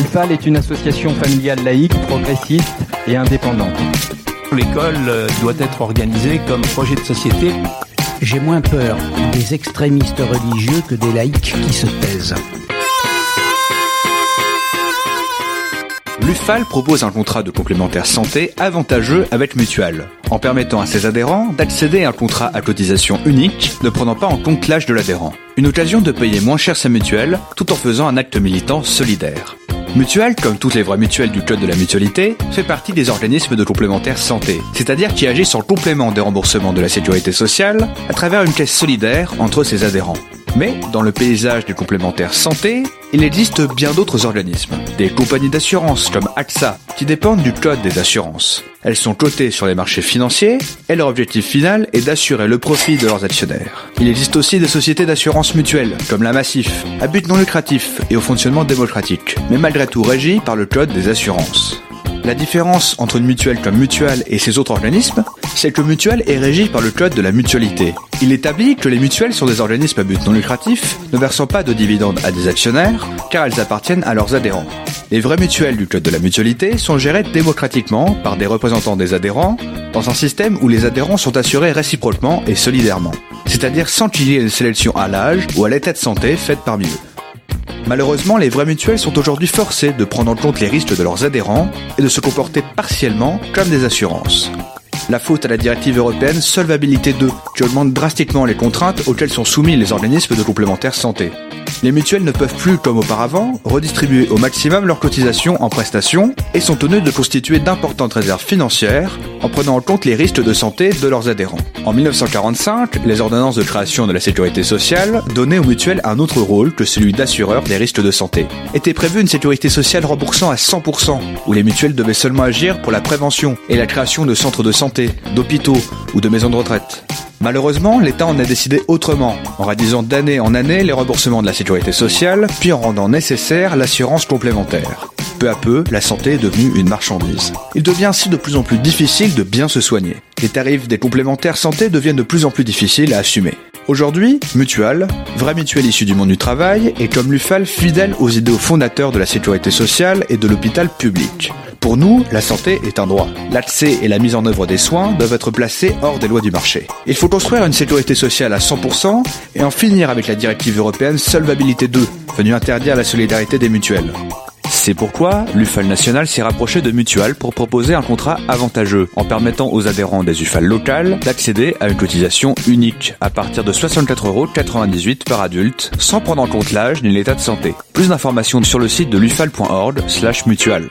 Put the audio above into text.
L'UFAL est une association familiale laïque, progressiste et indépendante. L'école euh, doit être organisée comme projet de société. J'ai moins peur des extrémistes religieux que des laïcs qui se taisent. L'UFAL propose un contrat de complémentaire santé avantageux avec Mutual, en permettant à ses adhérents d'accéder à un contrat à cotisation unique, ne prenant pas en compte l'âge de l'adhérent. Une occasion de payer moins cher sa mutuelle, tout en faisant un acte militant solidaire. Mutual, comme toutes les vraies mutuelles du Code de la mutualité, fait partie des organismes de complémentaire santé, c'est-à-dire qui agissent en complément des remboursements de la sécurité sociale à travers une caisse solidaire entre ses adhérents. Mais dans le paysage des complémentaires santé, il existe bien d'autres organismes. Des compagnies d'assurance comme AXA, qui dépendent du code des assurances. Elles sont cotées sur les marchés financiers et leur objectif final est d'assurer le profit de leurs actionnaires. Il existe aussi des sociétés d'assurance mutuelle, comme la Massif, à but non lucratif et au fonctionnement démocratique, mais malgré tout régie par le code des assurances. La différence entre une mutuelle comme Mutual et ses autres organismes, c'est que Mutual est régi par le code de la mutualité. Il établit que les mutuelles sont des organismes à but non lucratif, ne versant pas de dividendes à des actionnaires, car elles appartiennent à leurs adhérents. Les vraies mutuelles du code de la mutualité sont gérées démocratiquement par des représentants des adhérents, dans un système où les adhérents sont assurés réciproquement et solidairement. C'est-à-dire sans qu'il y ait une sélection à l'âge ou à l'état de santé faite parmi eux. Malheureusement, les vraies mutuelles sont aujourd'hui forcées de prendre en compte les risques de leurs adhérents et de se comporter partiellement comme des assurances. La faute à la directive européenne Solvabilité 2, qui augmente drastiquement les contraintes auxquelles sont soumis les organismes de complémentaire santé. Les mutuelles ne peuvent plus, comme auparavant, redistribuer au maximum leurs cotisations en prestations et sont tenues de constituer d'importantes réserves financières en prenant en compte les risques de santé de leurs adhérents. En 1945, les ordonnances de création de la sécurité sociale donnaient aux mutuelles un autre rôle que celui d'assureur des risques de santé. Était prévue une sécurité sociale remboursant à 100%, où les mutuelles devaient seulement agir pour la prévention et la création de centres de santé, d'hôpitaux ou de maisons de retraite. Malheureusement, l'État en a décidé autrement, en réduisant d'année en année les remboursements de la sécurité sociale, puis en rendant nécessaire l'assurance complémentaire. Peu à peu, la santé est devenue une marchandise. Il devient ainsi de plus en plus difficile de bien se soigner. Les tarifs des complémentaires santé deviennent de plus en plus difficiles à assumer. Aujourd'hui, Mutual, vraie mutuelle issue du monde du travail, est comme l'UFAL fidèle aux idéaux fondateurs de la sécurité sociale et de l'hôpital public. Pour nous, la santé est un droit. L'accès et la mise en œuvre des soins doivent être placés hors des lois du marché. Il faut construire une sécurité sociale à 100% et en finir avec la directive européenne Solvabilité 2, venue interdire la solidarité des mutuelles. C'est pourquoi l'UFAL national s'est rapproché de Mutual pour proposer un contrat avantageux en permettant aux adhérents des UFAL locales d'accéder à une cotisation unique à partir de 64,98€ par adulte sans prendre en compte l'âge ni l'état de santé. Plus d'informations sur le site de l'ufal.org slash mutual.